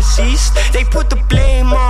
deceased. They put the blame on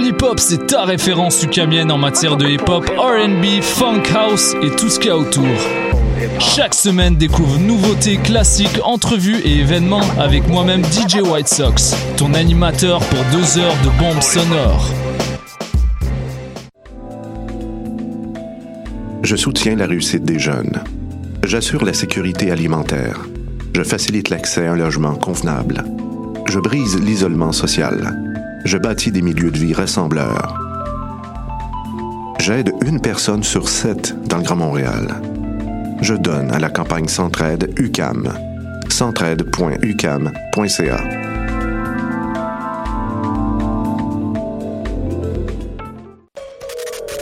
Polypop, c'est ta référence ukamienne en matière de hip-hop, RB, funk house et tout ce qu'il y a autour. Chaque semaine, découvre nouveautés, classiques, entrevues et événements avec moi-même DJ White Sox, ton animateur pour deux heures de bombes sonores. Je soutiens la réussite des jeunes. J'assure la sécurité alimentaire. Je facilite l'accès à un logement convenable. Je brise l'isolement social. Je bâtis des milieux de vie rassembleurs. J'aide une personne sur sept dans le Grand Montréal. Je donne à la campagne Centraide UCAM. centraide.ucam.ca.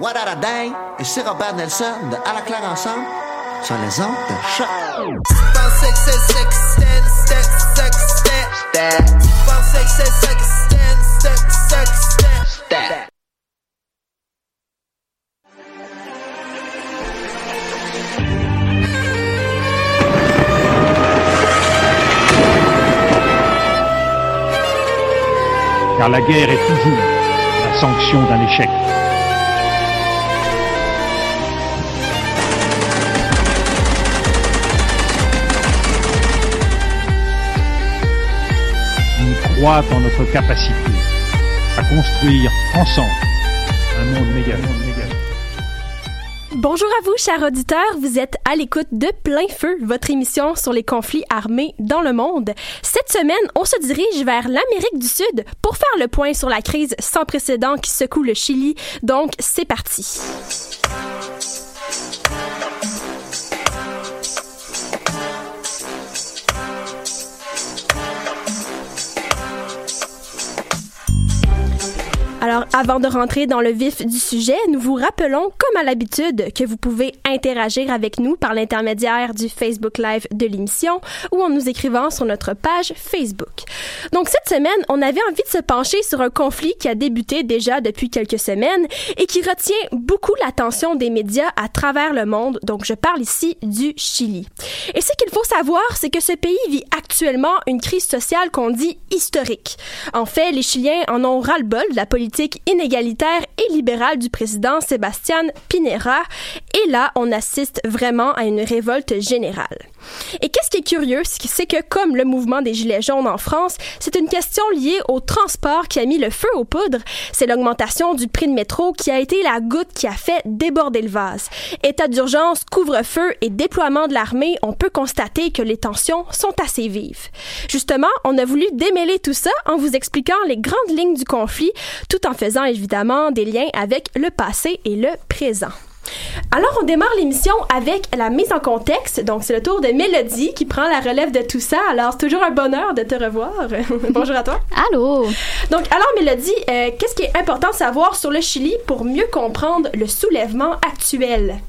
What a Day et c'est Robert Nelson de À la claire ensemble sur les ondes de choc. car la guerre est toujours la sanction d'un échec. En notre capacité à construire ensemble un monde méga. Bonjour à vous, chers auditeurs. Vous êtes à l'écoute de Plein Feu, votre émission sur les conflits armés dans le monde. Cette semaine, on se dirige vers l'Amérique du Sud pour faire le point sur la crise sans précédent qui secoue le Chili. Donc, c'est parti. Alors, avant de rentrer dans le vif du sujet, nous vous rappelons, comme à l'habitude, que vous pouvez interagir avec nous par l'intermédiaire du Facebook Live de l'émission ou en nous écrivant sur notre page Facebook. Donc, cette semaine, on avait envie de se pencher sur un conflit qui a débuté déjà depuis quelques semaines et qui retient beaucoup l'attention des médias à travers le monde. Donc, je parle ici du Chili. Et ce qu'il faut savoir, c'est que ce pays vit actuellement une crise sociale qu'on dit historique. En fait, les Chiliens en ont ras-le-bol de la politique inégalitaire et libérale du président Sébastien Pinera. Et là, on assiste vraiment à une révolte générale. Et qu'est-ce qui est curieux, c'est que comme le mouvement des Gilets jaunes en France, c'est une question liée au transport qui a mis le feu aux poudres. C'est l'augmentation du prix de métro qui a été la goutte qui a fait déborder le vase. État d'urgence, couvre-feu et déploiement de l'armée, on peut constater que les tensions sont assez vives. Justement, on a voulu démêler tout ça en vous expliquant les grandes lignes du conflit, tout en faisant évidemment des liens avec le passé et le présent. Alors, on démarre l'émission avec la mise en contexte. Donc, c'est le tour de Mélodie qui prend la relève de tout ça. Alors, c'est toujours un bonheur de te revoir. Bonjour à toi. Allô? Donc, alors, Mélodie, euh, qu'est-ce qui est important de savoir sur le Chili pour mieux comprendre le soulèvement actuel?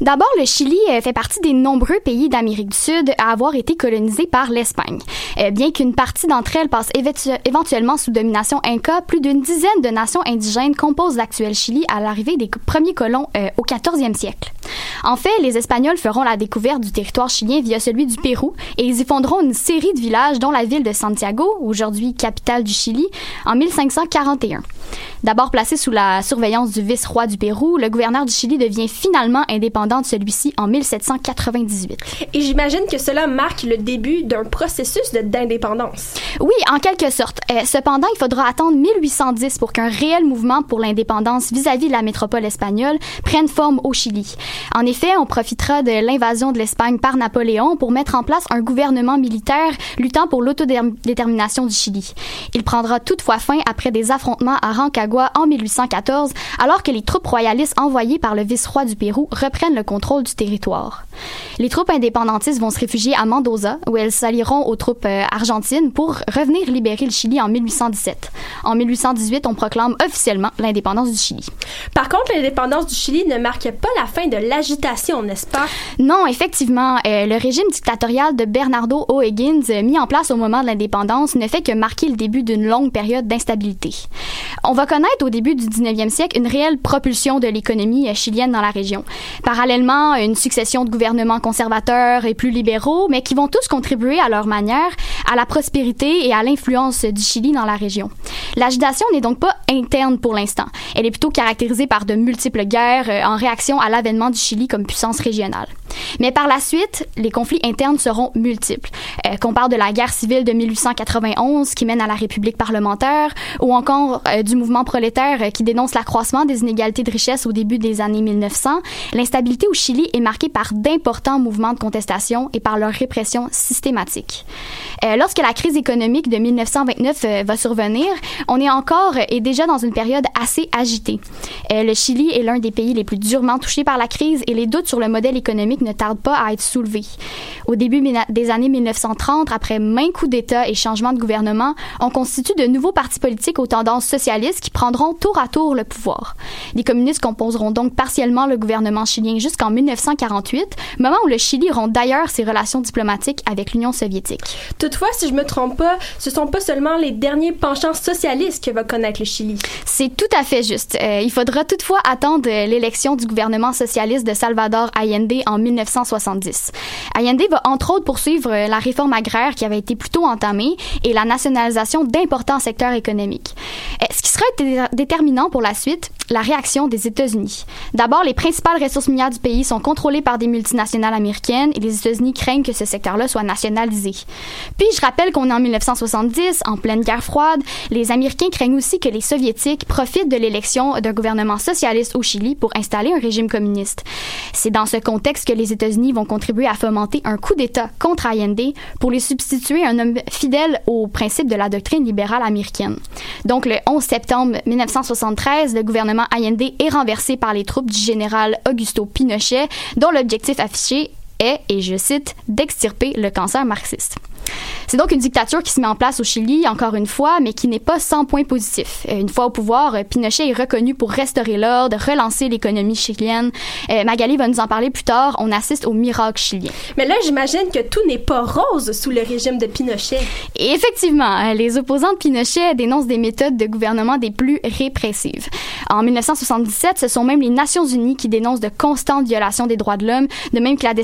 D'abord, le Chili euh, fait partie des nombreux pays d'Amérique du Sud à avoir été colonisés par l'Espagne. Euh, bien qu'une partie d'entre elles passe éventu- éventuellement sous domination inca, plus d'une dizaine de nations indigènes composent l'actuel Chili à l'arrivée des premiers colons euh, au 14e siècle. En fait, les Espagnols feront la découverte du territoire chilien via celui du Pérou et ils y fonderont une série de villages dont la ville de Santiago, aujourd'hui capitale du Chili, en 1541. D'abord placé sous la surveillance du vice-roi du Pérou, le gouverneur du Chili devient finalement indépendant de celui-ci en 1798. Et j'imagine que cela marque le début d'un processus d'indépendance. Oui, en quelque sorte. Euh, cependant, il faudra attendre 1810 pour qu'un réel mouvement pour l'indépendance vis-à-vis de la métropole espagnole prenne forme au Chili. En effet, on profitera de l'invasion de l'Espagne par Napoléon pour mettre en place un gouvernement militaire luttant pour l'autodétermination du Chili. Il prendra toutefois fin après des affrontements à Rancagua en 1814, alors que les troupes royalistes envoyées par le vice-roi du Pérou reprennent le contrôle du territoire. Les troupes indépendantistes vont se réfugier à Mendoza, où elles s'allieront aux troupes euh, argentines pour revenir libérer le Chili en 1817. En 1818, on proclame officiellement l'indépendance du Chili. Par contre, l'indépendance du Chili ne marque pas la fin de l'agitation, n'est-ce pas? Non, effectivement, euh, le régime dictatorial de Bernardo O'Higgins, euh, mis en place au moment de l'indépendance, ne fait que marquer le début d'une longue période d'instabilité. On va connaître au début du 19e siècle une réelle propulsion de l'économie chilienne dans la région. Parallèlement, une succession de gouvernements conservateurs et plus libéraux, mais qui vont tous contribuer à leur manière à la prospérité et à l'influence du Chili dans la région. L'agitation n'est donc pas interne pour l'instant. Elle est plutôt caractérisée par de multiples guerres euh, en réaction à l'avènement du Chili comme puissance régionale. Mais par la suite, les conflits internes seront multiples. Euh, qu'on parle de la guerre civile de 1891 qui mène à la République parlementaire, ou encore euh, du mouvement prolétaire qui dénonce l'accroissement des inégalités de richesse au début des années 1900, l'instabilité au Chili est marquée par d'importants mouvements de contestation et par leur répression systématique. Euh, lorsque la crise économique de 1929 euh, va survenir, on est encore euh, et déjà dans une période assez agitée. Le Chili est l'un des pays les plus durement touchés par la crise et les doutes sur le modèle économique ne tardent pas à être soulevés. Au début des années 1930, après maints coups d'État et changements de gouvernement, on constitue de nouveaux partis politiques aux tendances socialistes qui prendront tour à tour le pouvoir. Les communistes composeront donc partiellement le gouvernement chilien jusqu'en 1948, moment où le Chili rompt d'ailleurs ses relations diplomatiques avec l'Union soviétique. Toutefois, si je me trompe pas, ce sont pas seulement les derniers penchants socialistes que va connaître le Chili. C'est tout à fait juste. Euh, il faudra toutefois attendre euh, l'élection du gouvernement socialiste de Salvador Allende en 1970. Allende va entre autres poursuivre euh, la réforme agraire qui avait été plutôt entamée et la nationalisation d'importants secteurs économiques. Euh, sera dé- déterminant pour la suite, la réaction des États-Unis. D'abord, les principales ressources minières du pays sont contrôlées par des multinationales américaines et les États-Unis craignent que ce secteur-là soit nationalisé. Puis, je rappelle qu'on est en 1970, en pleine guerre froide. Les Américains craignent aussi que les Soviétiques profitent de l'élection d'un gouvernement socialiste au Chili pour installer un régime communiste. C'est dans ce contexte que les États-Unis vont contribuer à fomenter un coup d'État contre Allende pour les substituer un homme fidèle aux principes de la doctrine libérale américaine. Donc, le 11 septembre 1973, le gouvernement Allende est renversé par les troupes du général Augusto Pinochet, dont l'objectif affiché est, et je cite, d'extirper le cancer marxiste. C'est donc une dictature qui se met en place au Chili, encore une fois, mais qui n'est pas sans point positif. Euh, Une fois au pouvoir, euh, Pinochet est reconnu pour restaurer l'ordre, relancer l'économie chilienne. Euh, Magali va nous en parler plus tard. On assiste au miracle chilien. Mais là, j'imagine que tout n'est pas rose sous le régime de Pinochet. Et effectivement, les opposants de Pinochet dénoncent des méthodes de gouvernement des plus répressives. En 1977, ce sont même les Nations Unies qui dénoncent de constantes violations des droits de l'homme, de même que la,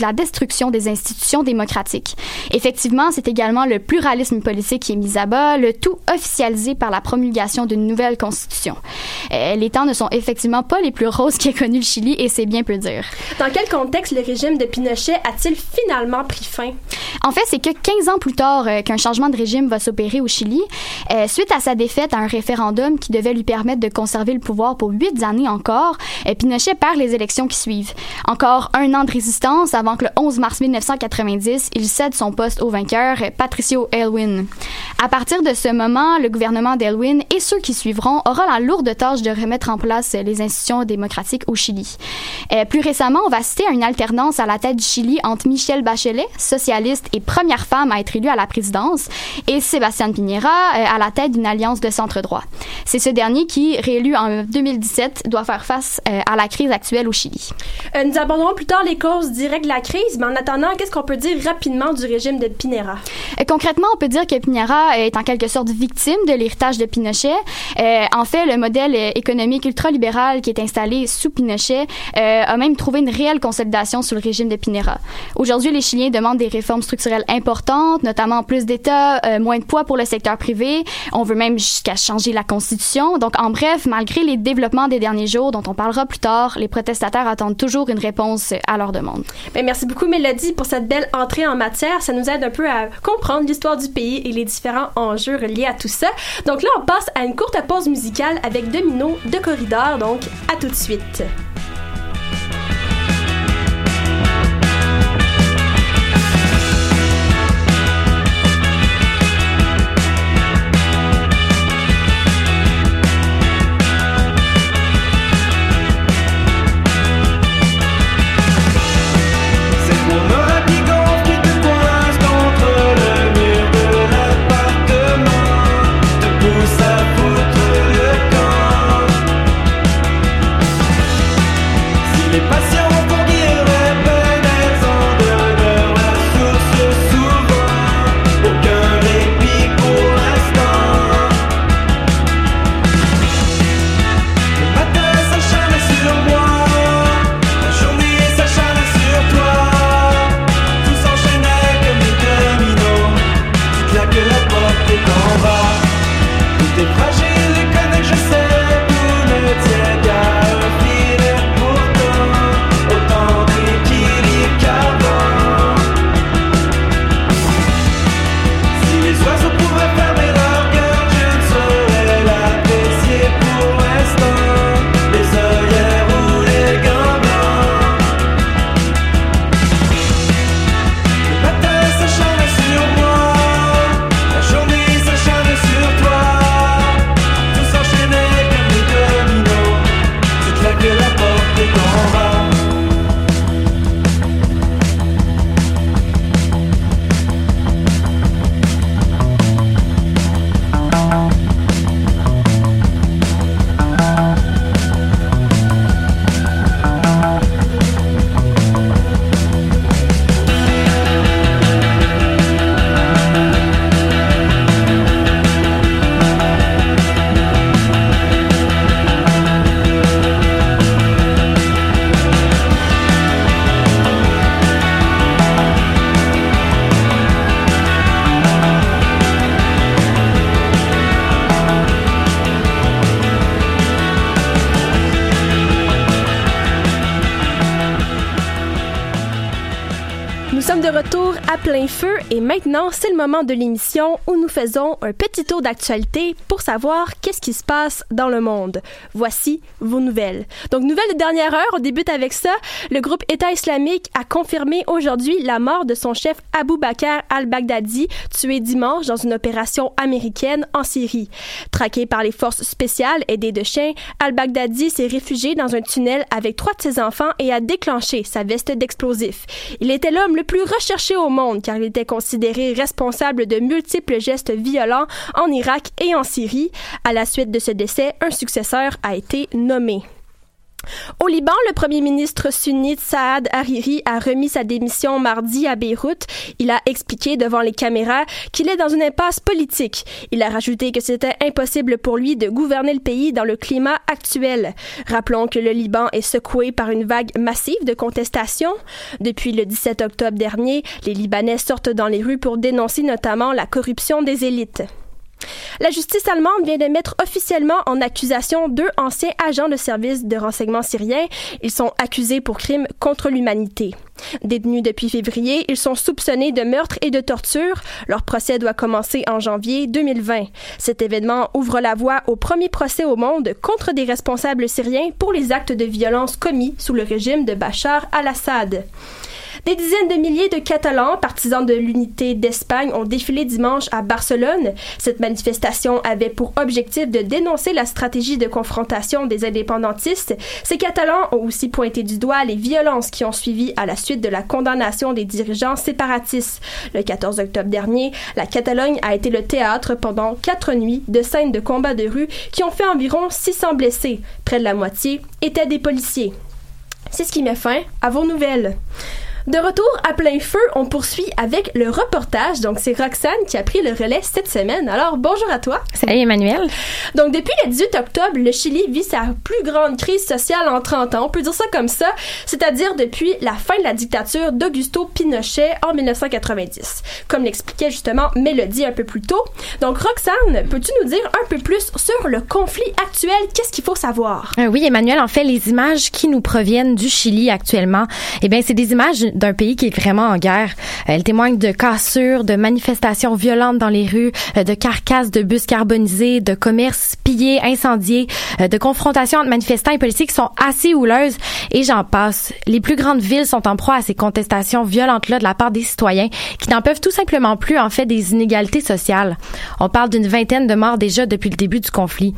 la destruction des institutions démocratiques. Effectivement, c'est également le pluralisme politique qui est mis à bas, le tout officialisé par la promulgation d'une nouvelle constitution. Euh, les temps ne sont effectivement pas les plus roses qu'ait connu le Chili et c'est bien peu dire. Dans quel contexte le régime de Pinochet a-t-il finalement pris fin? En fait, c'est que 15 ans plus tard euh, qu'un changement de régime va s'opérer au Chili, euh, suite à sa défaite à un référendum qui devait lui permettre de conserver le pouvoir pour huit années encore, euh, Pinochet perd les élections qui suivent. Encore un an de résistance avant que le 11 mars 1990, il cède son poste au vainqueur, Patricio Elwin. À partir de ce moment, le gouvernement d'Elwin et ceux qui suivront aura la lourde tâche de remettre en place les institutions démocratiques au Chili. Euh, plus récemment, on va citer une alternance à la tête du Chili entre Michelle Bachelet, socialiste et première femme à être élue à la présidence, et Sébastien Piñera euh, à la tête d'une alliance de centre-droit. C'est ce dernier qui, réélu en 2017, doit faire face euh, à la crise actuelle au Chili. Nous aborderons plus tard les causes directes de la crise, mais en attendant, qu'est-ce qu'on peut dire rapidement du régime de Pinera? Euh, concrètement, on peut dire que Pinera est en quelque sorte victime de l'héritage de Pinochet. Euh, en fait, le modèle euh, économique ultralibéral qui est installé sous Pinochet euh, a même trouvé une réelle consolidation sous le régime de Pinera. Aujourd'hui, les Chiliens demandent des réformes structurelles importantes, notamment plus d'État, euh, moins de poids pour le secteur privé. On veut même jusqu'à changer la Constitution. Donc, en bref, malgré les développements des derniers jours, dont on parlera plus tard, les protestataires attendent toujours une réponse à leurs demandes. Ben, merci beaucoup, Mélodie, pour cette belle entrée en matière. Ça nous aide un peu à comprendre l'histoire du pays et les différents enjeux reliés à tout ça. Donc là, on passe à une courte pause musicale avec Domino de Corridor. Donc, à tout de suite. Maintenant, c'est le moment de l'émission où nous faisons un petit tour d'actualité pour savoir qu'est-ce qui se passe dans le monde. Voici vos nouvelles. Donc, nouvelle de dernière heure, on débute avec ça. Le groupe État islamique a confirmé aujourd'hui la mort de son chef Abu Bakr al-Baghdadi, tué dimanche dans une opération américaine en Syrie. Traqué par les forces spéciales aidées de chiens, al-Baghdadi s'est réfugié dans un tunnel avec trois de ses enfants et a déclenché sa veste d'explosifs. Il était l'homme le plus recherché au monde car il était considéré responsable de multiples gestes violents en Irak et en Syrie. À la suite de ce décès, un successeur a été nommé. Au Liban, le premier ministre sunnite Saad Hariri a remis sa démission mardi à Beyrouth. Il a expliqué devant les caméras qu'il est dans une impasse politique. Il a rajouté que c'était impossible pour lui de gouverner le pays dans le climat actuel. Rappelons que le Liban est secoué par une vague massive de contestation. Depuis le 17 octobre dernier, les Libanais sortent dans les rues pour dénoncer notamment la corruption des élites. La justice allemande vient de mettre officiellement en accusation deux anciens agents de service de renseignement syriens. Ils sont accusés pour crimes contre l'humanité. Détenus depuis février, ils sont soupçonnés de meurtre et de torture. Leur procès doit commencer en janvier 2020. Cet événement ouvre la voie au premier procès au monde contre des responsables syriens pour les actes de violence commis sous le régime de Bachar al-Assad. Des dizaines de milliers de Catalans, partisans de l'unité d'Espagne, ont défilé dimanche à Barcelone. Cette manifestation avait pour objectif de dénoncer la stratégie de confrontation des indépendantistes. Ces Catalans ont aussi pointé du doigt les violences qui ont suivi à la suite de la condamnation des dirigeants séparatistes. Le 14 octobre dernier, la Catalogne a été le théâtre pendant quatre nuits de scènes de combats de rue qui ont fait environ 600 blessés. Près de la moitié étaient des policiers. C'est ce qui met fin à vos nouvelles. De retour à plein feu, on poursuit avec le reportage. Donc, c'est Roxane qui a pris le relais cette semaine. Alors, bonjour à toi. Salut Emmanuel. Donc, depuis le 18 octobre, le Chili vit sa plus grande crise sociale en 30 ans. On peut dire ça comme ça, c'est-à-dire depuis la fin de la dictature d'Augusto Pinochet en 1990. Comme l'expliquait justement Mélodie un peu plus tôt. Donc, Roxane, peux-tu nous dire un peu plus sur le conflit actuel? Qu'est-ce qu'il faut savoir? Euh, oui, Emmanuel, en fait, les images qui nous proviennent du Chili actuellement, eh bien, c'est des images d'un pays qui est vraiment en guerre. Elle témoigne de cassures, de manifestations violentes dans les rues, euh, de carcasses de bus carbonisés, de commerces pillés, incendiés, euh, de confrontations entre manifestants et policiers qui sont assez houleuses et j'en passe. Les plus grandes villes sont en proie à ces contestations violentes-là de la part des citoyens qui n'en peuvent tout simplement plus en fait des inégalités sociales. On parle d'une vingtaine de morts déjà depuis le début du conflit.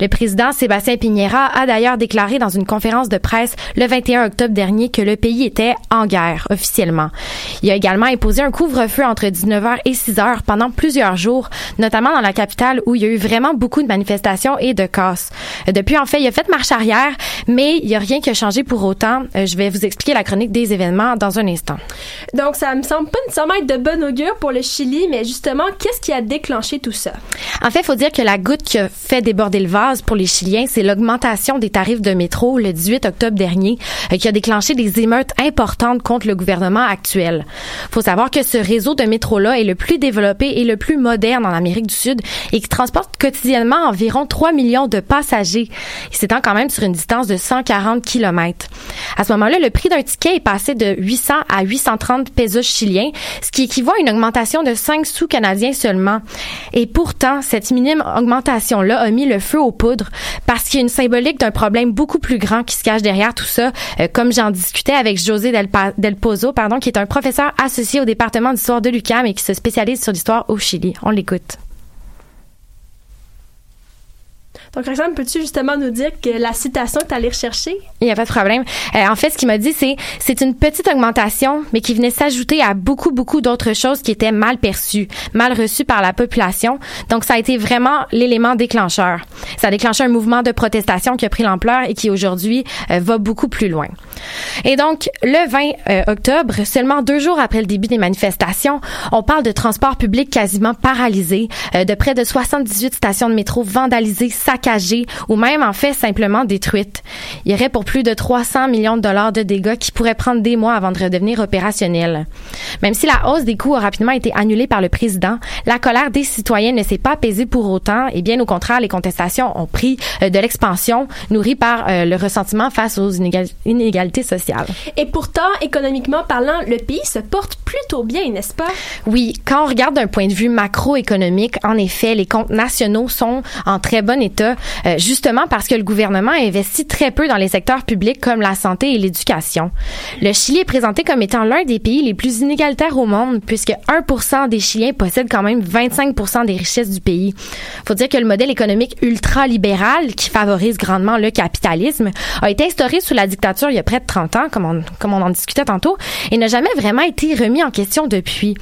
Le président Sébastien Piñera a d'ailleurs déclaré dans une conférence de presse le 21 octobre dernier que le pays était en guerre officiellement. Il a également imposé un couvre-feu entre 19h et 6h pendant plusieurs jours, notamment dans la capitale où il y a eu vraiment beaucoup de manifestations et de casses. Depuis, en fait, il a fait marche arrière, mais il n'y a rien qui a changé pour autant. Euh, je vais vous expliquer la chronique des événements dans un instant. Donc, ça me semble pas nécessairement être de bon augure pour le Chili, mais justement, qu'est-ce qui a déclenché tout ça? En fait, il faut dire que la goutte qui a fait déborder le vase pour les Chiliens, c'est l'augmentation des tarifs de métro le 18 octobre dernier, euh, qui a déclenché des émeutes importantes contre le gouvernement actuel. Faut savoir que ce réseau de métro-là est le plus développé et le plus moderne en Amérique du Sud et qui transporte quotidiennement environ 3 millions de passagers. Il s'étend quand même sur une distance de 140 km. À ce moment-là, le prix d'un ticket est passé de 800 à 830 pesos chiliens, ce qui équivaut à une augmentation de 5 sous canadiens seulement. Et pourtant, cette minime augmentation-là a mis le feu aux poudres parce qu'il y a une symbolique d'un problème beaucoup plus grand qui se cache derrière tout ça, euh, comme j'en discutais avec José Del, Del Pozo, pardon, qui est un professeur associé au département d'histoire de l'UQAM et qui se spécialise sur l'histoire au Chili. On l'écoute. Donc, Roxane, peux-tu justement nous dire que la citation que tu allais rechercher? Il n'y a pas de problème. Euh, en fait, ce qu'il m'a dit, c'est c'est une petite augmentation, mais qui venait s'ajouter à beaucoup, beaucoup d'autres choses qui étaient mal perçues, mal reçues par la population. Donc, ça a été vraiment l'élément déclencheur. Ça a déclenché un mouvement de protestation qui a pris l'ampleur et qui aujourd'hui euh, va beaucoup plus loin. Et donc, le 20 euh, octobre, seulement deux jours après le début des manifestations, on parle de transport public quasiment paralysé, de près de 78 stations de métro vandalisées, saccagées ou même en fait simplement détruites. Il y aurait pour plus de 300 millions de dollars de dégâts qui pourraient prendre des mois avant de redevenir opérationnels. Même si la hausse des coûts a rapidement été annulée par le président, la colère des citoyens ne s'est pas apaisée pour autant et bien au contraire, les contestations ont pris euh, de l'expansion, nourries par euh, le ressentiment face aux inégalités Et pourtant, économiquement parlant, le pays se porte plutôt bien, n'est-ce pas? Oui, quand on regarde d'un point de vue macroéconomique, en effet, les comptes nationaux sont en très bon état, euh, justement parce que le gouvernement investit très peu dans les secteurs publics comme la santé et l'éducation. Le Chili est présenté comme étant l'un des pays les plus inégalitaires au monde, puisque 1% des Chiliens possèdent quand même 25% des richesses du pays. Faut dire que le modèle économique ultra-libéral, qui favorise grandement le capitalisme, a été instauré sous la dictature il y a près de 30 ans, comme on, comme on en discutait tantôt, et n'a jamais vraiment été remis en question depuis.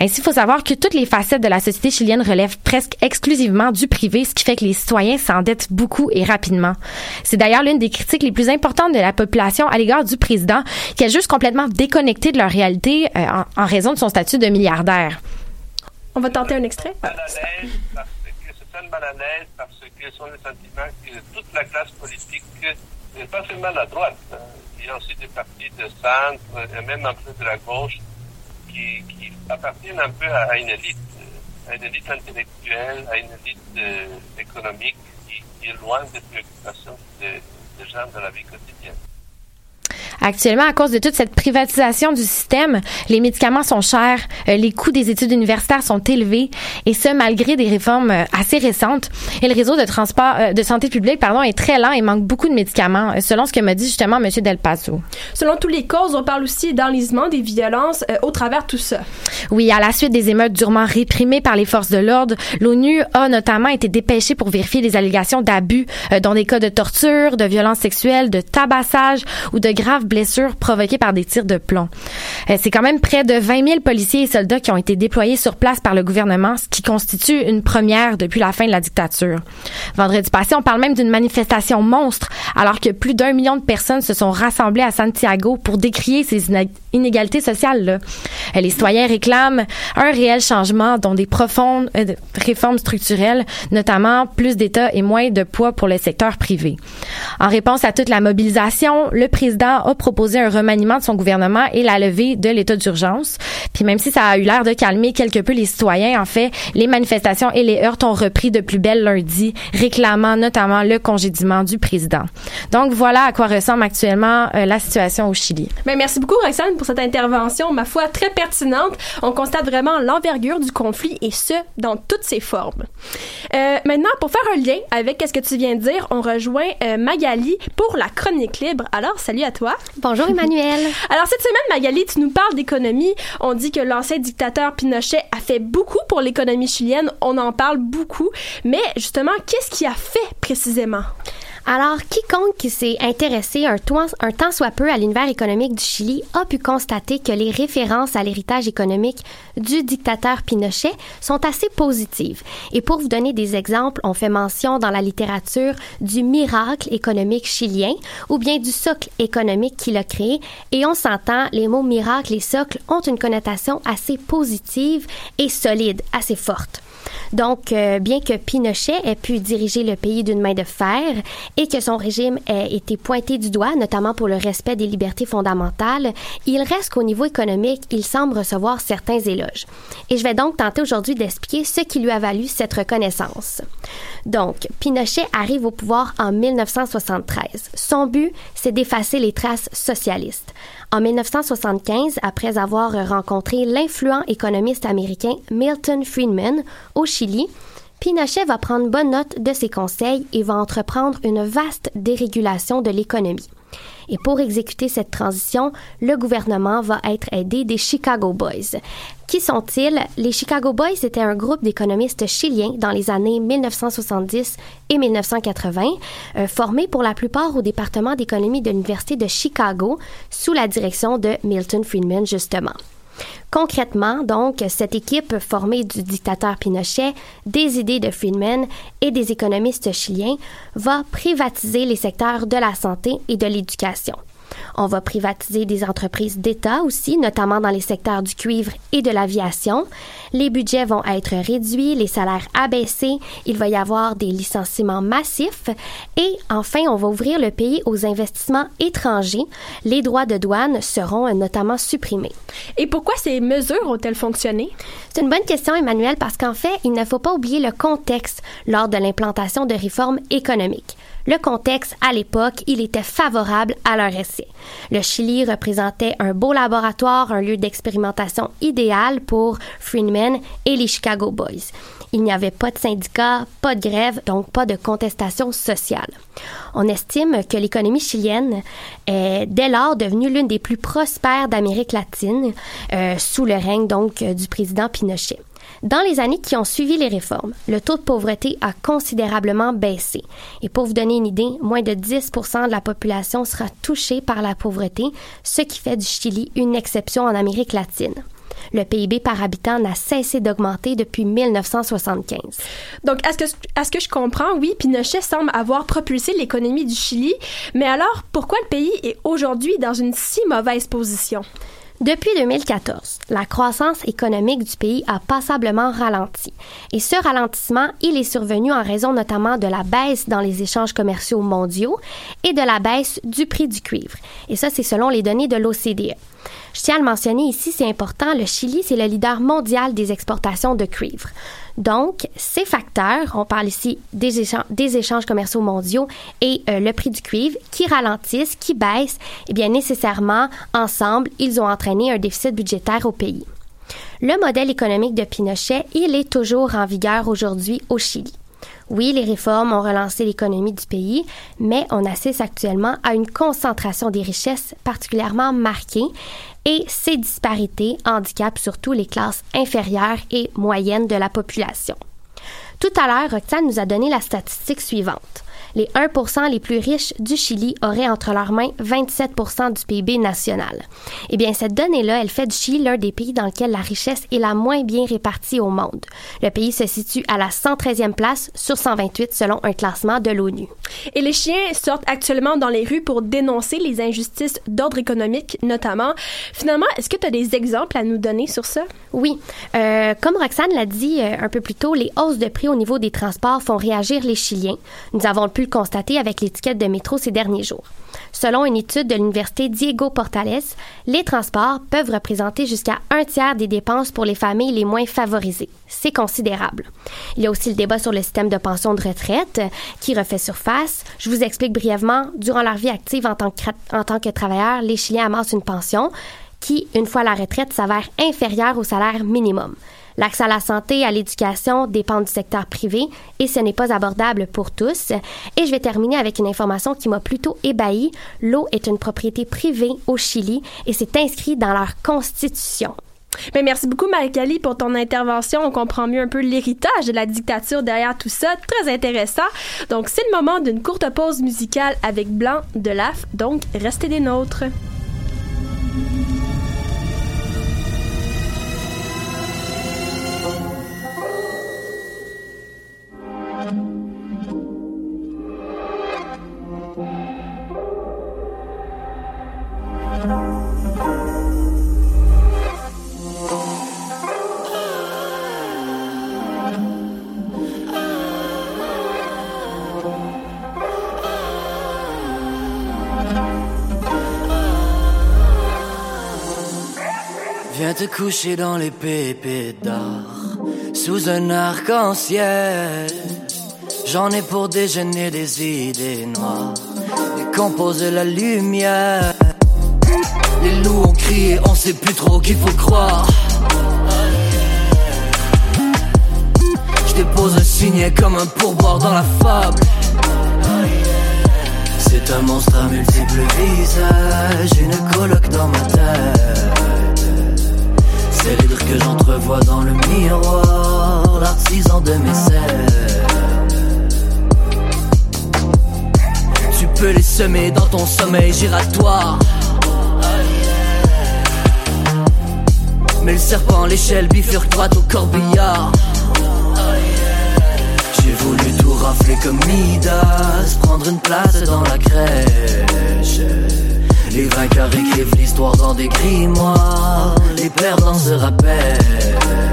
Ainsi, il faut savoir que toutes les facettes de la société chilienne relèvent presque exclusivement du privé, ce qui fait que les citoyens s'endettent beaucoup et rapidement. C'est d'ailleurs l'une des critiques les plus importantes de la population à l'égard du président, qui est juste complètement déconnecté de leur réalité euh, en, en, raison de son statut de milliardaire. On va tenter un extrait. C'est mal à l'aise parce que sont les sentiments que toute la classe politique, et pas seulement la droite, il y a aussi des partis de centre et même un peu de la gauche qui, qui appartiennent un peu à, une élite, à une élite intellectuelle, à une élite euh, économique qui, est loin des préoccupations des, des gens de la vie quotidienne. Actuellement, à cause de toute cette privatisation du système, les médicaments sont chers, euh, les coûts des études universitaires sont élevés, et ce malgré des réformes euh, assez récentes. Et le réseau de transport euh, de santé publique, pardon, est très lent et manque beaucoup de médicaments, selon ce que m'a dit justement M. Del Paso. Selon tous les causes, on parle aussi d'enlisement des violences au travers tout ça. Oui, à la suite des émeutes durement réprimées par les forces de l'ordre, l'ONU a notamment été dépêchée pour vérifier les allégations d'abus dans des cas de torture, de violences sexuelles, de tabassage ou de graves blessures provoquées par des tirs de plomb. Euh, c'est quand même près de 20 000 policiers et soldats qui ont été déployés sur place par le gouvernement, ce qui constitue une première depuis la fin de la dictature. Vendredi passé, on parle même d'une manifestation monstre, alors que plus d'un million de personnes se sont rassemblées à Santiago pour décrier ces inégalités sociales. Là. Euh, Les citoyens réclament un réel changement, dont des profondes euh, réformes structurelles, notamment plus d'État et moins de poids pour le secteur privé. En réponse à toute la mobilisation, le président a proposé un remaniement de son gouvernement et la levée de l'état d'urgence. Puis même si ça a eu l'air de calmer quelque peu les citoyens, en fait, les manifestations et les heurts ont repris de plus belle lundi, réclamant notamment le congédiement du président. Donc voilà à quoi ressemble actuellement euh, la situation au Chili. Ben, merci beaucoup, Roxane, pour cette intervention, ma foi, très pertinente. On constate vraiment l'envergure du conflit et ce, dans toutes ses formes. Euh, maintenant, pour faire un lien avec ce que tu viens de dire, on rejoint euh, Magali pour la chronique libre. Alors, salut à toi. Bonjour, Emmanuel. Alors, cette semaine, Magali, tu nous parles d'économie. On dit que l'ancien dictateur Pinochet a fait beaucoup pour l'économie chilienne. On en parle beaucoup. Mais justement, qu'est-ce qu'il a fait précisément? Alors, quiconque qui s'est intéressé un, temps- un tant soit peu à l'univers économique du Chili a pu constater que les références à l'héritage économique du dictateur Pinochet sont assez positives. Et pour vous donner des exemples, on fait mention dans la littérature du miracle économique chilien ou bien du socle économique qu'il a créé. Et on s'entend, les mots miracle et socle ont une connotation assez positive et solide, assez forte. Donc, euh, bien que Pinochet ait pu diriger le pays d'une main de fer et que son régime ait été pointé du doigt, notamment pour le respect des libertés fondamentales, il reste qu'au niveau économique, il semble recevoir certains éloges. Et je vais donc tenter aujourd'hui d'expliquer ce qui lui a valu cette reconnaissance. Donc, Pinochet arrive au pouvoir en 1973. Son but, c'est d'effacer les traces socialistes. En 1975, après avoir rencontré l'influent économiste américain Milton Friedman au Chili, Pinochet va prendre bonne note de ses conseils et va entreprendre une vaste dérégulation de l'économie. Et pour exécuter cette transition, le gouvernement va être aidé des Chicago Boys. Qui sont-ils? Les Chicago Boys étaient un groupe d'économistes chiliens dans les années 1970 et 1980, euh, formés pour la plupart au département d'économie de l'Université de Chicago, sous la direction de Milton Friedman, justement. Concrètement, donc, cette équipe formée du dictateur Pinochet, des idées de Friedman et des économistes chiliens va privatiser les secteurs de la santé et de l'éducation. On va privatiser des entreprises d'État aussi, notamment dans les secteurs du cuivre et de l'aviation. Les budgets vont être réduits, les salaires abaissés, il va y avoir des licenciements massifs et enfin, on va ouvrir le pays aux investissements étrangers. Les droits de douane seront notamment supprimés. Et pourquoi ces mesures ont-elles fonctionné? C'est une bonne question, Emmanuel, parce qu'en fait, il ne faut pas oublier le contexte lors de l'implantation de réformes économiques. Le contexte, à l'époque, il était favorable à leur essai. Le Chili représentait un beau laboratoire, un lieu d'expérimentation idéal pour Friedman et les Chicago Boys. Il n'y avait pas de syndicats, pas de grève, donc pas de contestation sociale. On estime que l'économie chilienne est dès lors devenue l'une des plus prospères d'Amérique latine, euh, sous le règne donc du président Pinochet. Dans les années qui ont suivi les réformes, le taux de pauvreté a considérablement baissé. Et pour vous donner une idée, moins de 10% de la population sera touchée par la pauvreté, ce qui fait du Chili une exception en Amérique latine. Le PIB par habitant n'a cessé d'augmenter depuis 1975. Donc, à ce, que, à ce que je comprends, oui, Pinochet semble avoir propulsé l'économie du Chili, mais alors pourquoi le pays est aujourd'hui dans une si mauvaise position? Depuis 2014, la croissance économique du pays a passablement ralenti. Et ce ralentissement, il est survenu en raison notamment de la baisse dans les échanges commerciaux mondiaux et de la baisse du prix du cuivre. Et ça, c'est selon les données de l'OCDE. Je tiens à le mentionner ici, c'est important, le Chili, c'est le leader mondial des exportations de cuivre. Donc, ces facteurs, on parle ici des, échanges, commerciaux mondiaux et euh, le prix du cuivre, qui ralentissent, qui baissent, eh bien nécessairement, ensemble, ils ont entraîné un déficit budgétaire au pays. Le modèle économique de Pinochet, il est toujours en vigueur aujourd'hui au Chili. Oui, les réformes ont relancé l'économie du pays, mais on assiste actuellement à une concentration des richesses particulièrement marquée et ces disparités handicapent surtout les classes inférieures et moyennes de la population. Tout à l'heure, Roxane nous a donné la statistique suivante. Les 1% les plus riches du Chili auraient entre leurs mains 27% du PIB national. Eh bien, cette donnée-là, elle fait du Chili l'un des pays dans lequel la richesse est la moins bien répartie au monde. Le pays se situe à la 113e place sur 128 selon un classement de l'ONU. Et les chiens sortent actuellement dans les rues pour dénoncer les injustices d'ordre économique, notamment. Finalement, est-ce que tu as des exemples à nous donner sur ça? Oui. Euh, comme Roxane l'a dit euh, un peu plus tôt, les hausses de prix au niveau des transports font réagir les Chiliens. Nous avons le constater avec l'étiquette de métro ces derniers jours. Selon une étude de l'Université Diego Portales, les transports peuvent représenter jusqu'à un tiers des dépenses pour les familles les moins favorisées. C'est considérable. Il y a aussi le débat sur le système de pension de retraite qui refait surface. Je vous explique brièvement. Durant leur vie active en tant que, en tant que travailleur, les Chiliens amassent une pension qui, une fois la retraite, s'avère inférieure au salaire minimum. L'accès à la santé, à l'éducation dépend du secteur privé et ce n'est pas abordable pour tous. Et je vais terminer avec une information qui m'a plutôt ébahi. L'eau est une propriété privée au Chili et c'est inscrit dans leur constitution. Mais merci beaucoup, Marie-Cali, pour ton intervention. On comprend mieux un peu l'héritage de la dictature derrière tout ça. Très intéressant. Donc, c'est le moment d'une courte pause musicale avec Blanc de l'AF. Donc, restez des nôtres. Coucher dans les pépites d'or, sous un arc-en-ciel. J'en ai pour déjeuner des idées noires, décomposer la lumière. Les loups ont crié, on sait plus trop qu'il faut croire. Je dépose un signet comme un pourboire dans la fable. C'est un monstre à multiples visages, une coloc dans ma tête. C'est l'hydre que j'entrevois dans le miroir, l'artisan de mes cernes. Tu peux les semer dans ton sommeil giratoire. Mais le serpent, l'échelle bifurque droite au corbillard. J'ai voulu tout rafler comme Midas, prendre une place dans la crèche. Les vainqueurs écrivent l'histoire dans des grimoires, les perdants se rappellent.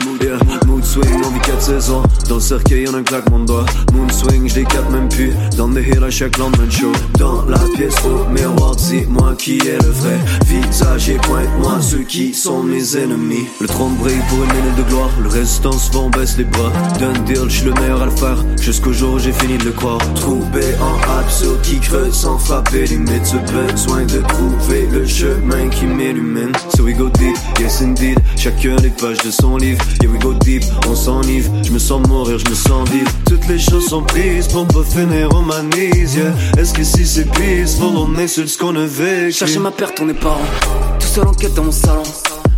Yeah, mood swing, on vit 4 saisons Dans le cercueil, en un claquement de doigts Moon swing, je les capte même plus. Dans des hills à chaque lendemain show. Dans la pièce au miroir, dis-moi qui est le vrai Visage et pointe-moi ceux qui sont mes ennemis. Le trône brille pour une minute de gloire. Le résistance souvent baisse les bras. D'un deal, je le meilleur à le faire Jusqu'au jour où j'ai fini de le croire. Trouvé en absurde qui creuse sans frapper limite Ce besoin de trouver le chemin qui m'illumine. So we go deep, yes indeed. Chacun des pages de son livre Yeah we go deep, on s'enivre Je me sens mourir, je me sens vivre Toutes les choses sont prises pour pas finir en manise yeah. Est-ce que si c'est peaceful, on est sur ce qu'on a vécu? Chercher ma perte, on est parents. Tout seul en quête dans mon salon.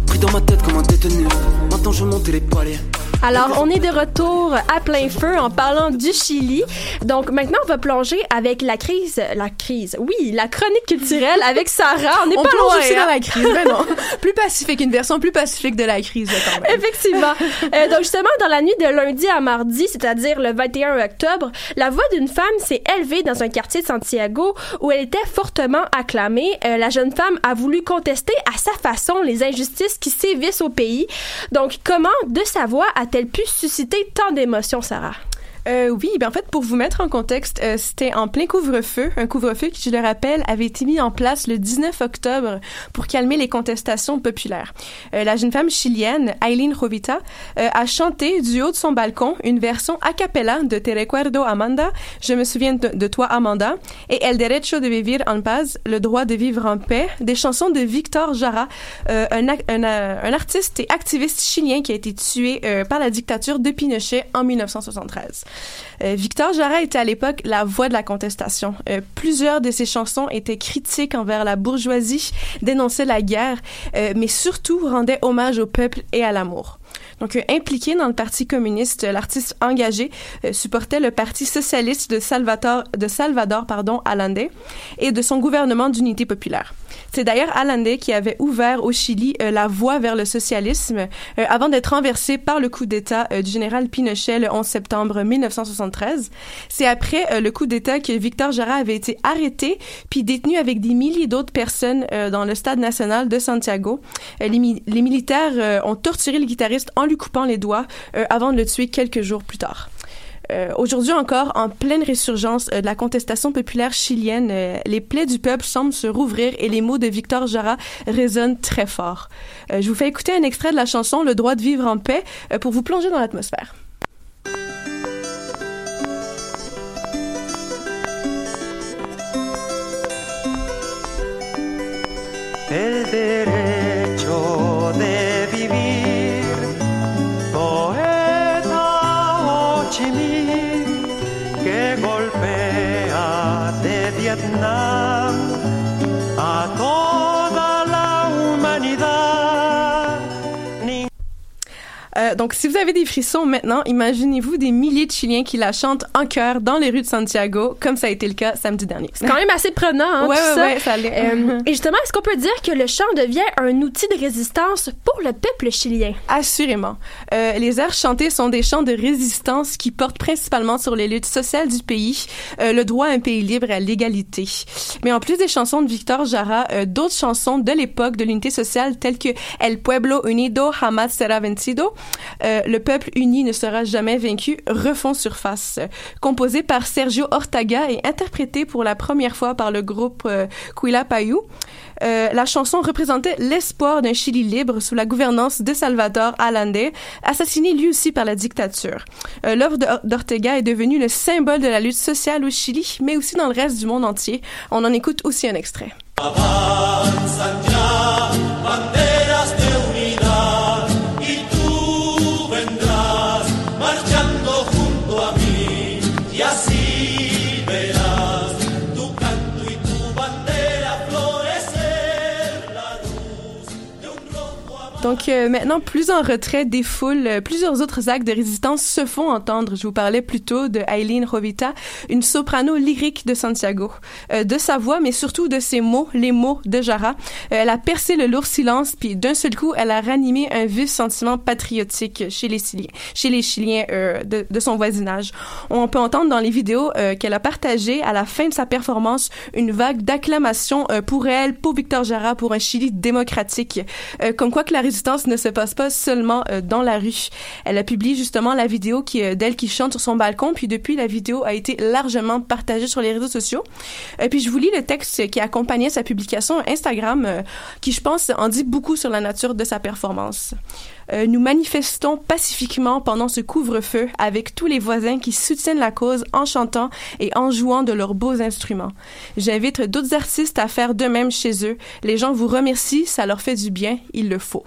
Pris dans ma tête comme un détenu. Maintenant je monte les paliers. Alors, on est de retour à plein feu en parlant du Chili. Donc, maintenant, on va plonger avec la crise, la crise, oui, la chronique culturelle avec Sarah. On n'est On pas plonge loin. aussi hein? dans la crise, mais non. plus pacifique, une version plus pacifique de la crise, quand même. Effectivement. Euh, donc justement, dans la nuit de lundi à mardi, c'est-à-dire le 21 octobre, la voix d'une femme s'est élevée dans un quartier de Santiago où elle était fortement acclamée. Euh, la jeune femme a voulu contester à sa façon les injustices qui sévissent au pays. Donc comment de sa voix a-t-elle pu susciter tant d'émotions, Sarah? Euh, oui, ben en fait, pour vous mettre en contexte, euh, c'était en plein couvre-feu, un couvre-feu qui, je le rappelle, avait été mis en place le 19 octobre pour calmer les contestations populaires. Euh, la jeune femme chilienne, Aileen Jovita, euh, a chanté du haut de son balcon une version a cappella de Te recuerdo Amanda, Je me souviens de, toi Amanda, et El derecho de vivir en paz, Le droit de vivre en paix, des chansons de Victor Jara, euh, un, un, euh, un artiste et activiste chilien qui a été tué par la dictature de Pinochet en 1973. Euh, Victor Jara était à l'époque la voix de la contestation. Euh, plusieurs de ses chansons étaient critiques envers la bourgeoisie, dénonçaient la guerre, euh, mais surtout rendaient hommage au peuple et à l'amour. Donc, euh, impliqué dans le Parti communiste, l'artiste engagé euh, supportait le Parti socialiste de Salvador, de Salvador pardon, Allende et de son gouvernement d'unité populaire. C'est d'ailleurs Allende qui avait ouvert au Chili euh, la voie vers le socialisme euh, avant d'être renversé par le coup d'État euh, du général Pinochet le 11 septembre 1973. C'est après euh, le coup d'État que Victor Jara avait été arrêté puis détenu avec des milliers d'autres personnes euh, dans le stade national de Santiago. Euh, les, mi- les militaires euh, ont torturé le guitariste en lui coupant les doigts euh, avant de le tuer quelques jours plus tard. Euh, Aujourd'hui encore, en pleine résurgence euh, de la contestation populaire chilienne, les plaies du peuple semblent se rouvrir et les mots de Victor Jara résonnent très fort. Je vous fais écouter un extrait de la chanson Le droit de vivre en paix pour vous plonger dans l'atmosphère. Donc, si vous avez des frissons maintenant, imaginez-vous des milliers de Chiliens qui la chantent en chœur dans les rues de Santiago, comme ça a été le cas samedi dernier. C'est quand même assez prenant, hein, Ouais, tout ouais, ça. ouais, ça l'est. Euh, et justement, est-ce qu'on peut dire que le chant devient un outil de résistance pour le peuple chilien? Assurément. Euh, les airs chantés sont des chants de résistance qui portent principalement sur les luttes sociales du pays, euh, le droit à un pays libre et à l'égalité. Mais en plus des chansons de Victor Jara, d'autres chansons de l'époque de l'unité sociale telles que El pueblo unido jamás será vencido, euh, le peuple uni ne sera jamais vaincu, refont surface. Composé par Sergio Ortaga et interprété pour la première fois par le groupe euh, euh, la chanson représentait l'espoir d'un Chili libre sous la gouvernance de Salvador Allende, assassiné lui aussi par la dictature. Euh, L'œuvre d'Ortega est devenue le symbole de la lutte sociale au Chili, mais aussi dans le reste du monde entier. On en écoute aussi un extrait. Donc euh, maintenant, plus en retrait des foules, euh, plusieurs autres actes de résistance se font entendre. Je vous parlais plus tôt de Aileen Rovita, une soprano lyrique de Santiago. Euh, de sa voix, mais surtout de ses mots, les mots de Jara. Euh, elle a percé le lourd silence, puis d'un seul coup, elle a ranimé un vif sentiment patriotique chez les Chiliens, chez les Chiliens euh, de, de son voisinage. On peut entendre dans les vidéos euh, qu'elle a partagé à la fin de sa performance une vague d'acclamations pour elle, pour Victor Jara, pour un Chili démocratique. Comme quoi que la résistance ne se passe pas seulement euh, dans la rue. Elle a publié justement la vidéo euh, d'elle qui chante sur son balcon, puis depuis, la vidéo a été largement partagée sur les réseaux sociaux. Et puis, je vous lis le texte qui accompagnait sa publication Instagram, euh, qui, je pense, en dit beaucoup sur la nature de sa performance. Euh, nous manifestons pacifiquement pendant ce couvre-feu avec tous les voisins qui soutiennent la cause en chantant et en jouant de leurs beaux instruments. J'invite d'autres artistes à faire de même chez eux. Les gens vous remercient, ça leur fait du bien, il le faut.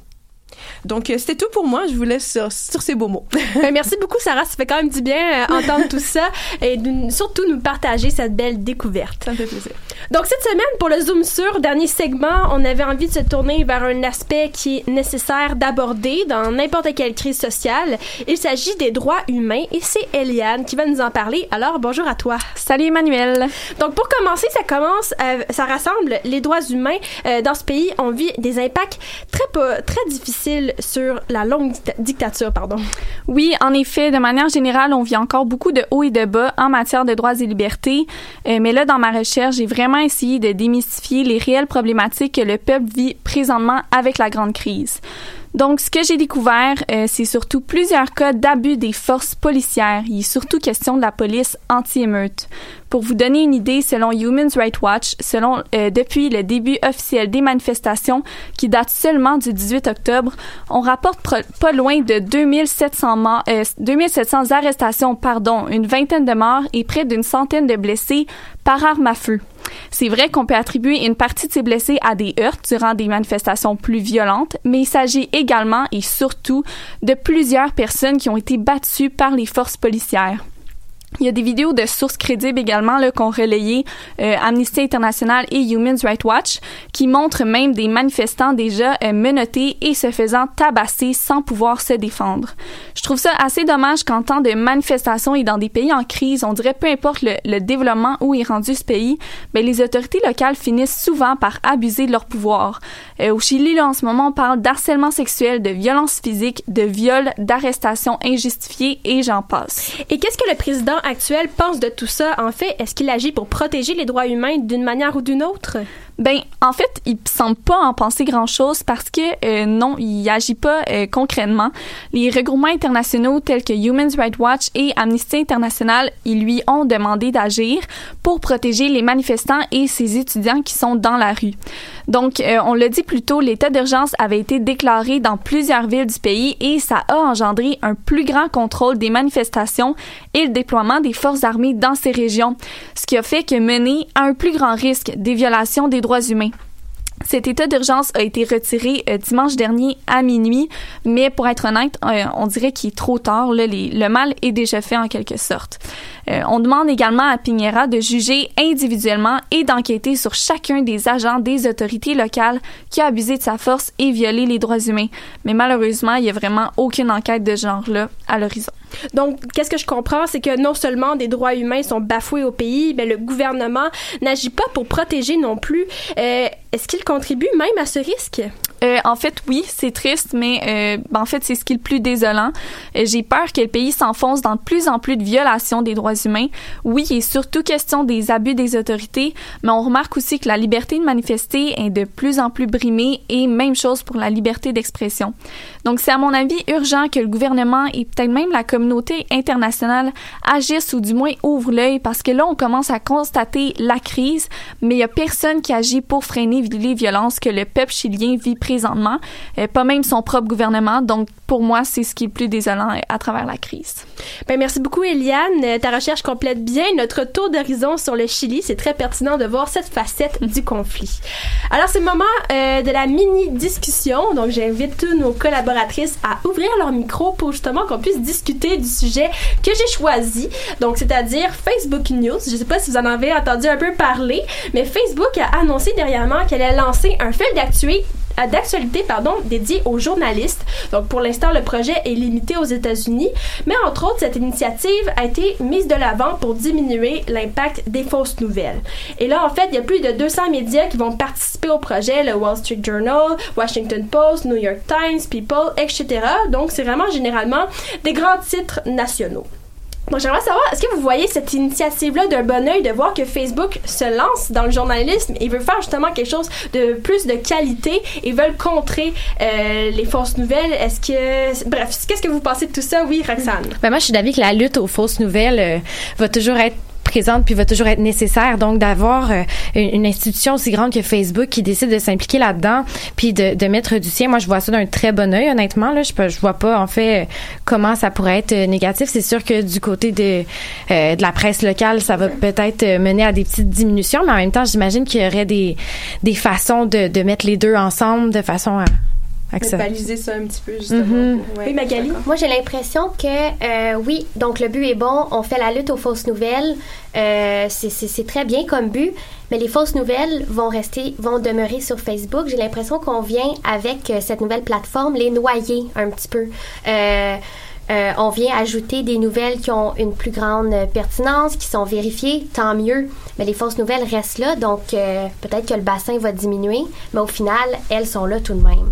Donc, euh, c'était tout pour moi. Je vous laisse sur, sur ces beaux mots. Ben, merci beaucoup, Sarah. Ça fait quand même du bien euh, entendre tout ça et de- surtout nous partager cette belle découverte. Ça me fait plaisir. Donc, cette semaine, pour le Zoom sur, dernier segment, on avait envie de se tourner vers un aspect qui est nécessaire d'aborder dans n'importe quelle crise sociale. Il s'agit des droits humains et c'est Eliane qui va nous en parler. Alors, bonjour à toi. Salut Emmanuel. Donc, pour commencer, ça commence, euh, ça rassemble les droits humains. Euh, dans ce pays, on vit des impacts très, pas- très difficiles sur la longue dicta- dictature, pardon. Oui, en effet, de manière générale, on vit encore beaucoup de hauts et de bas en matière de droits et libertés. Euh, mais là, dans ma recherche, j'ai vraiment essayé de démystifier les réelles problématiques que le peuple vit présentement avec la grande crise. Donc, ce que j'ai découvert, euh, c'est surtout plusieurs cas d'abus des forces policières. Il est surtout question de la police anti-émeute. Pour vous donner une idée, selon Human Rights Watch, selon euh, depuis le début officiel des manifestations, qui date seulement du 18 octobre, on rapporte pas loin de 2700, morts- euh, 2700 arrestations, pardon, une vingtaine de morts et près d'une centaine de blessés par arme à feu. C'est vrai qu'on peut attribuer une partie de ces blessés à des heurts durant des manifestations plus violentes, mais il s'agit également et surtout de plusieurs personnes qui ont été battues par les forces policières. Il y a des vidéos de sources crédibles également qu'ont relayé euh, Amnesty International et Human Rights Watch qui montrent même des manifestants déjà euh, menottés et se faisant tabasser sans pouvoir se défendre. Je trouve ça assez dommage qu'en temps de manifestations et dans des pays en crise, on dirait peu importe le, le développement où est rendu ce pays, mais les autorités locales finissent souvent par abuser de leur pouvoir. Euh, au Chili, là, en ce moment, on parle d'harcèlement sexuel, de violence physique, de viol, d'arrestation injustifiée et j'en passe. Et qu'est-ce que le président actuel pense de tout ça? En fait, est-ce qu'il agit pour protéger les droits humains d'une manière ou d'une autre? Ben, en fait, il semble pas en penser grand-chose parce que euh, non, il agit pas euh, concrètement. Les regroupements internationaux tels que Human Rights Watch et Amnesty International, ils lui ont demandé d'agir pour protéger les manifestants et ces étudiants qui sont dans la rue. Donc, euh, on l'a dit plus tôt, l'état d'urgence avait été déclaré dans plusieurs villes du pays et ça a engendré un plus grand contrôle des manifestations et le déploiement des forces armées dans ces régions, ce qui a fait que mener à un plus grand risque des violations des droits humains. Cet état d'urgence a été retiré euh, dimanche dernier à minuit, mais pour être honnête, euh, on dirait qu'il est trop tard. Le mal est déjà fait en quelque sorte. Euh, on demande également à Piñera de juger individuellement et d'enquêter sur chacun des agents des autorités locales qui a abusé de sa force et violé les droits humains. Mais malheureusement, il y a vraiment aucune enquête de ce genre-là à l'horizon. Donc, qu'est-ce que je comprends, c'est que non seulement des droits humains sont bafoués au pays, mais le gouvernement n'agit pas pour protéger non plus. Euh, Est-ce qu'il contribue même à ce risque? Euh, en fait, oui, c'est triste, mais euh, ben, en fait, c'est ce qui est le plus désolant. Euh, J'ai peur que le pays s'enfonce dans de plus en plus de violations des droits humains. Oui, il est surtout question des abus des autorités, mais on remarque aussi que la liberté de manifester est de plus en plus brimée et même chose pour la liberté d'expression. Donc, c'est à mon avis urgent que le gouvernement et peut-être même la communauté internationale agissent ou du moins ouvrent l'œil parce que là, on commence à constater la crise, mais il y a personne qui agit pour freiner les violences que le peuple chilien vit euh, pas même son propre gouvernement. Donc, pour moi, c'est ce qui est le plus désolant euh, à travers la crise. Ben, merci beaucoup, Eliane. Euh, Ta recherche complète bien notre tour d'horizon sur le Chili. C'est très pertinent de voir cette facette du conflit. Alors, c'est le moment de la mini-discussion. Donc, j'invite nos collaboratrices à ouvrir leur micro pour justement qu'on puisse discuter du sujet que j'ai choisi. Donc, c'est-à-dire Facebook News. Je sais pas si vous en avez entendu un peu parler, mais Facebook a annoncé dernièrement qu'elle a lancé un fil d'actualité d'actualité pardon dédié aux journalistes. Donc pour l'instant le projet est limité aux États-Unis, mais entre autres cette initiative a été mise de l'avant pour diminuer l'impact des fausses nouvelles. Et là en fait, il y a plus de 200 médias qui vont participer au projet, le Wall Street Journal, Washington Post, New York Times, People, etc. Donc c'est vraiment généralement des grands titres nationaux. Donc j'aimerais savoir, est-ce que vous voyez cette initiative-là d'un bon oeil de voir que Facebook se lance dans le journalisme et veut faire justement quelque chose de plus de qualité et veulent contrer euh, les fausses nouvelles? Est-ce que... Bref, qu'est-ce que vous pensez de tout ça? Oui, Roxane. Ben moi, je suis d'avis que la lutte aux fausses nouvelles euh, va toujours être présente puis va toujours être nécessaire. Donc d'avoir euh, une, institution aussi grande que Facebook qui décide de s'impliquer là-dedans puis de, de mettre du sien. Moi je vois ça d'un très bon œil honnêtement là. Je je vois pas en fait comment ça pourrait être euh, négatif. C'est sûr que du côté de euh, de la presse locale ça va peut-être euh, mener à des petites diminutions mais en même temps j'imagine qu'il y aurait des des façons de, de mettre les deux ensemble de façon à, baliser ça un petit peu, justement. Mhm. Ouais, Oui, Magali? Moi, j'ai l'impression que euh, oui, donc le but est bon. On fait la lutte aux fausses nouvelles. Euh, c'est- c'est c'est très bien comme but, mais les fausses nouvelles vont rester, vont demeurer sur Facebook. J'ai l'impression qu'on vient avec euh, cette nouvelle plateforme les noyer un petit peu. Euh, euh, on vient ajouter des nouvelles qui ont une plus grande pertinence, qui sont vérifiées, tant mieux. Mais les fausses nouvelles restent là, donc euh, peut-être que le bassin va diminuer, mais au final, elles sont là tout de même.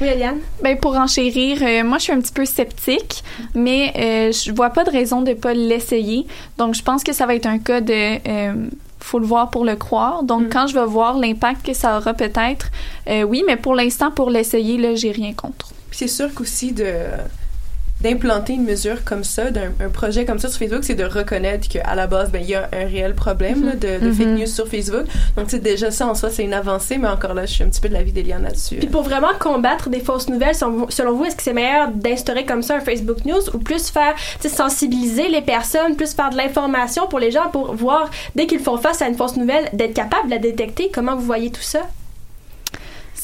Oui, Eliane? Ben pour enchérir, euh, moi je suis un petit peu sceptique, mais euh, je vois pas de raison de pas l'essayer. Donc je pense que ça va être un cas de euh, faut le voir pour le croire. Donc quand je vais voir l'impact que ça aura peut-être, euh, oui, mais pour l'instant pour l'essayer là, j'ai rien contre. Puis c'est sûr qu'aussi de d'implanter une mesure comme ça, d'un un projet comme ça sur Facebook, c'est de reconnaître qu'à la base, ben, il y a un réel problème là, de, de Mhm. fake news sur Facebook. Donc, c'est déjà ça en soi, c'est une avancée, mais encore là, je suis un petit peu de l'avis d'Eliane là-dessus. Puis pour vraiment combattre des fausses nouvelles, selon vous, est-ce que c'est meilleur d'instaurer comme ça un Facebook News ou plus faire, sensibiliser les personnes, plus faire de l'information pour les gens pour voir, dès qu'ils font face à une fausse nouvelle, d'être capable de la détecter? Comment vous voyez tout ça?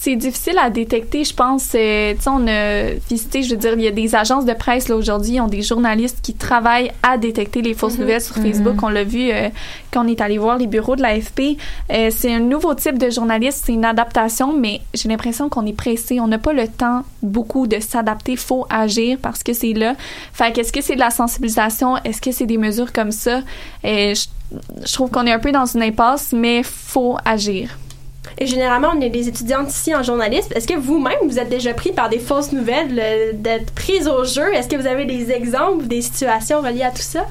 C'est difficile à détecter, je pense. Euh, tu sais, on a visité, je veux dire, il y a des agences de presse là aujourd'hui, ils ont des journalistes qui travaillent à détecter les fausses Mhm. nouvelles sur Mhm. Facebook. On l'a vu euh, quand on est allé voir les bureaux de l'AFP. Euh, c'est un nouveau type de journaliste, c'est une adaptation, mais j'ai l'impression qu'on est pressé. On n'a pas le temps beaucoup de s'adapter. Faut agir parce que c'est là. Fait qu'est-ce que c'est de la sensibilisation? Est-ce que c'est des mesures comme ça? Je, je trouve qu'on est un peu dans une impasse, mais faut agir. Et généralement, on est des étudiantes ici en journalisme. Est-ce que vous-même, vous êtes déjà pris par des fausses nouvelles, euh, d'être prise au jeu? Est-ce que vous avez des exemples, des situations reliées à tout ça?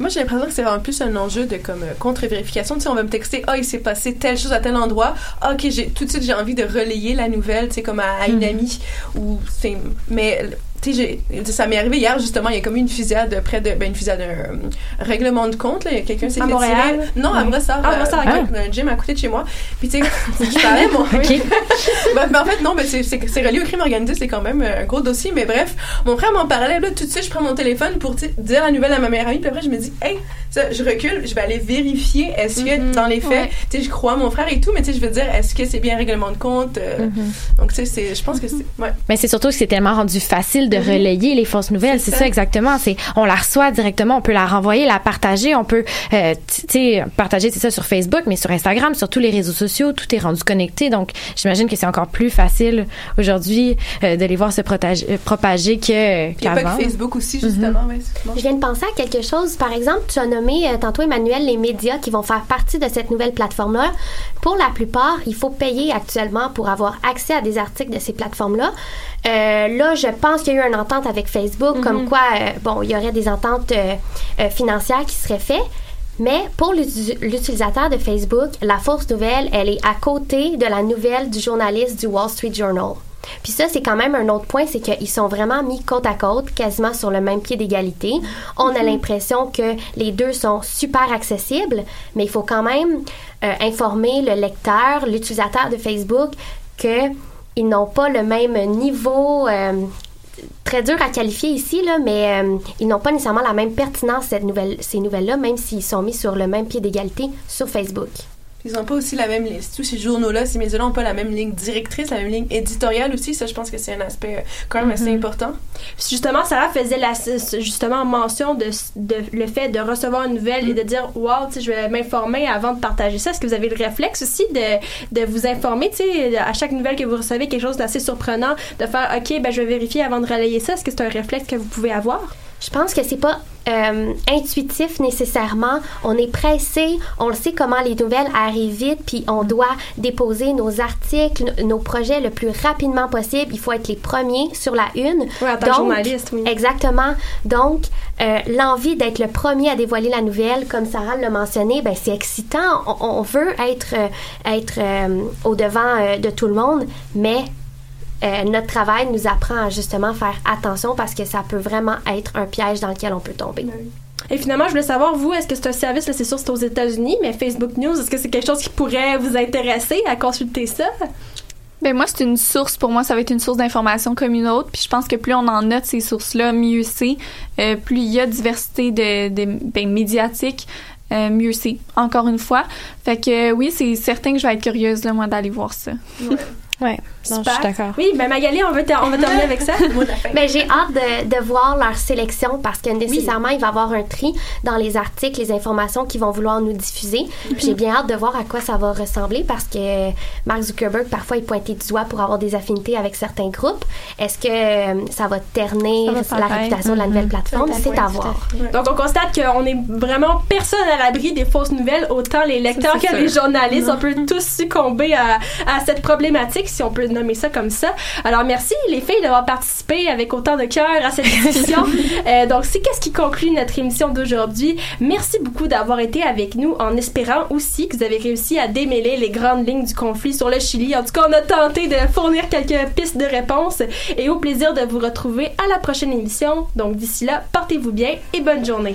Moi, j'ai l'impression que c'est vraiment plus un enjeu de comme euh, contre-vérification. Tu sais, on va me texter, ah, il s'est passé telle chose à tel endroit. Ah, ok, j'ai tout de suite j'ai envie de relayer la nouvelle, tu sais, comme à, à une amie ou c'est. Mais tu sais, j'ai- ça m'est arrivé hier justement. Il y a comme une fusillade près de, ben une fusillade, un euh, règlement de compte. Là, Il y a quelqu'un s'est À fait Montréal? tirer. Non, à. Brossard. Ah, Brossard, euh, dans un gym à côté de chez moi. Puis tu sais, je parlais moi. Ok. Ben, ben, en fait, non, mais c'est- relié au crime organisé, c'est quand même euh, un gros dossier. Mais bref, mon frère m'en parlait. Là, tout de suite, je prends mon téléphone pour dire la nouvelle à ma meilleure amie. Puis après, je me dis, hey, ça, je recule, je vais aller vérifier est-ce que dans les faits, Ouais. tu sais, je crois mon frère et tout, mais tu sais, je veux dire, est-ce que c'est bien un règlement de compte euh, Donc, tu sais, c'est- je pense que c'est. Ouais. Mais c'est surtout que c'est tellement rendu facile de relayer les fausses nouvelles. C'est ça. ça exactement. C'est on la reçoit directement, on peut la renvoyer, la partager, on peut, euh, tu sais, partager c'est ça sur Facebook, mais sur Instagram, sur tous les réseaux sociaux, tout est rendu connecté. Donc j'imagine que c'est encore plus facile aujourd'hui euh, de les voir se euh, propager que Il n'y a pas qu'avant. que Facebook aussi, justement. ouais, c'est- Je viens de penser à quelque chose. Par exemple, tu as nommé euh, tantôt, Emmanuel, les médias qui vont faire partie de cette nouvelle plateforme-là. Pour la plupart, il faut payer actuellement pour avoir accès à des articles de ces plateformes-là. Euh, là, je pense qu'il y a eu une entente avec Facebook, comme quoi, euh, bon, il y aurait des ententes euh, euh, financières qui seraient faites. Mais pour l'uti- l'utilisateur de Facebook, la fausse nouvelle, elle est à côté de la nouvelle du journaliste du Wall Street Journal. Puis ça, c'est quand même un autre point, c'est qu'ils sont vraiment mis côte à côte, quasiment sur le même pied d'égalité. On a l'impression que les deux sont super accessibles, mais il faut quand même euh, informer le lecteur, l'utilisateur de Facebook, que ils n'ont pas le même niveau. euh, très dur à qualifier ici, mais euh, ils n'ont pas nécessairement la même pertinence, ces nouvelles-là, même s'ils sont mis sur le même pied d'égalité sur Facebook. Ils n'ont pas aussi la même. Tous ces journaux-là, ces médias-là n'ont pas la même ligne directrice, la même ligne éditoriale aussi. Ça, je pense que c'est un aspect euh, quand même assez important. Puis justement, Sarah faisait la, justement mention de, de le fait de recevoir une nouvelle et de dire Wow, tu sais, je vais m'informer avant de partager ça. Est-ce que vous avez le réflexe aussi de, de vous informer, tu sais, à chaque nouvelle que vous recevez, quelque chose d'assez surprenant, de faire OK, ben je vais vérifier avant de relayer ça. Est-ce que c'est un réflexe que vous pouvez avoir? Je pense que c'est pas euh, intuitif nécessairement. On est pressé, on le sait comment les nouvelles arrivent vite, puis on doit déposer nos articles, no- nos projets le plus rapidement possible. Il faut être les premiers sur la une. Oui, en tant que journaliste, oui. Exactement. Donc, euh, l'envie d'être le premier à dévoiler la nouvelle, comme Sarah l'a mentionné, ben c'est excitant. On, on veut être euh, être euh, au devant euh, de tout le monde, mais euh, notre travail nous apprend à justement faire attention parce que ça peut vraiment être un piège dans lequel on peut tomber. Et finalement, je voulais savoir, vous, est-ce que c'est un service, là, c'est sûr, c'est aux États-Unis, mais Facebook News, est-ce que c'est quelque chose qui pourrait vous intéresser à consulter ça? Ben moi, c'est une source, pour moi, ça va être une source d'information comme une autre. Puis je pense que plus on en note ces sources-là, mieux c'est. Euh, plus il y a diversité de, de ben, médiatique, euh, mieux c'est. Encore une fois. Fait que euh, oui, c'est certain que je vais être curieuse, là, moi, d'aller voir ça. Ouais, non, je suis d'accord. Oui, ben Magali, on va, ter- on va terminer avec ça. Ben, j'ai hâte de, de voir leur sélection parce que nécessairement, il va y avoir un tri dans les articles, les informations qu'ils vont vouloir nous diffuser. J'ai bien hâte de voir à quoi ça va ressembler parce que Mark Zuckerberg, parfois, il pointait du doigt pour avoir des affinités avec certains groupes. Est-ce que euh, ça va ternir Ça va la réputation de la nouvelle plateforme? Tout à C'est à voir. Donc, on constate qu'on est vraiment personne à l'abri des fausses nouvelles, autant les lecteurs que sûr. les journalistes. On peut tous succomber à, à cette problématique, si on peut nommer ça comme ça. Alors, merci les filles d'avoir participé avec autant de cœur à cette discussion. Euh, donc, c'est qu'est-ce qui conclut notre émission d'aujourd'hui. Merci beaucoup d'avoir été avec nous en espérant aussi que vous avez réussi à démêler les grandes lignes du conflit sur le Chili. En tout cas, on a tenté de fournir quelques pistes de réponse et au plaisir de vous retrouver à la prochaine émission. Donc, d'ici là, portez-vous bien et bonne journée.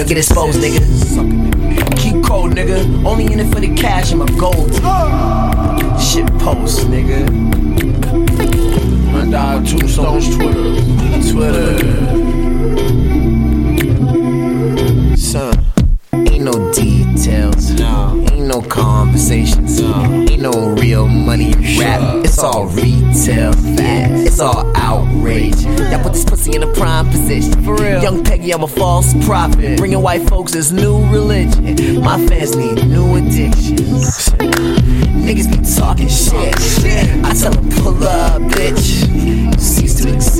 Don't get exposed, nigga. Keep cold, nigga. Only in it for the cash and my gold. Shit post, nigga. My dog two stones Twitter. Twitter. Son, ain't no details. No. Ain't no conversations. No. Ain't no real money rap. It's all retail. Y'all put this pussy in a prime position. For real. Young Peggy, I'm a false prophet. Bringing white folks is new religion. My fans need new addictions. Niggas be talking shit. I tell them pull up, bitch. Cease to exist.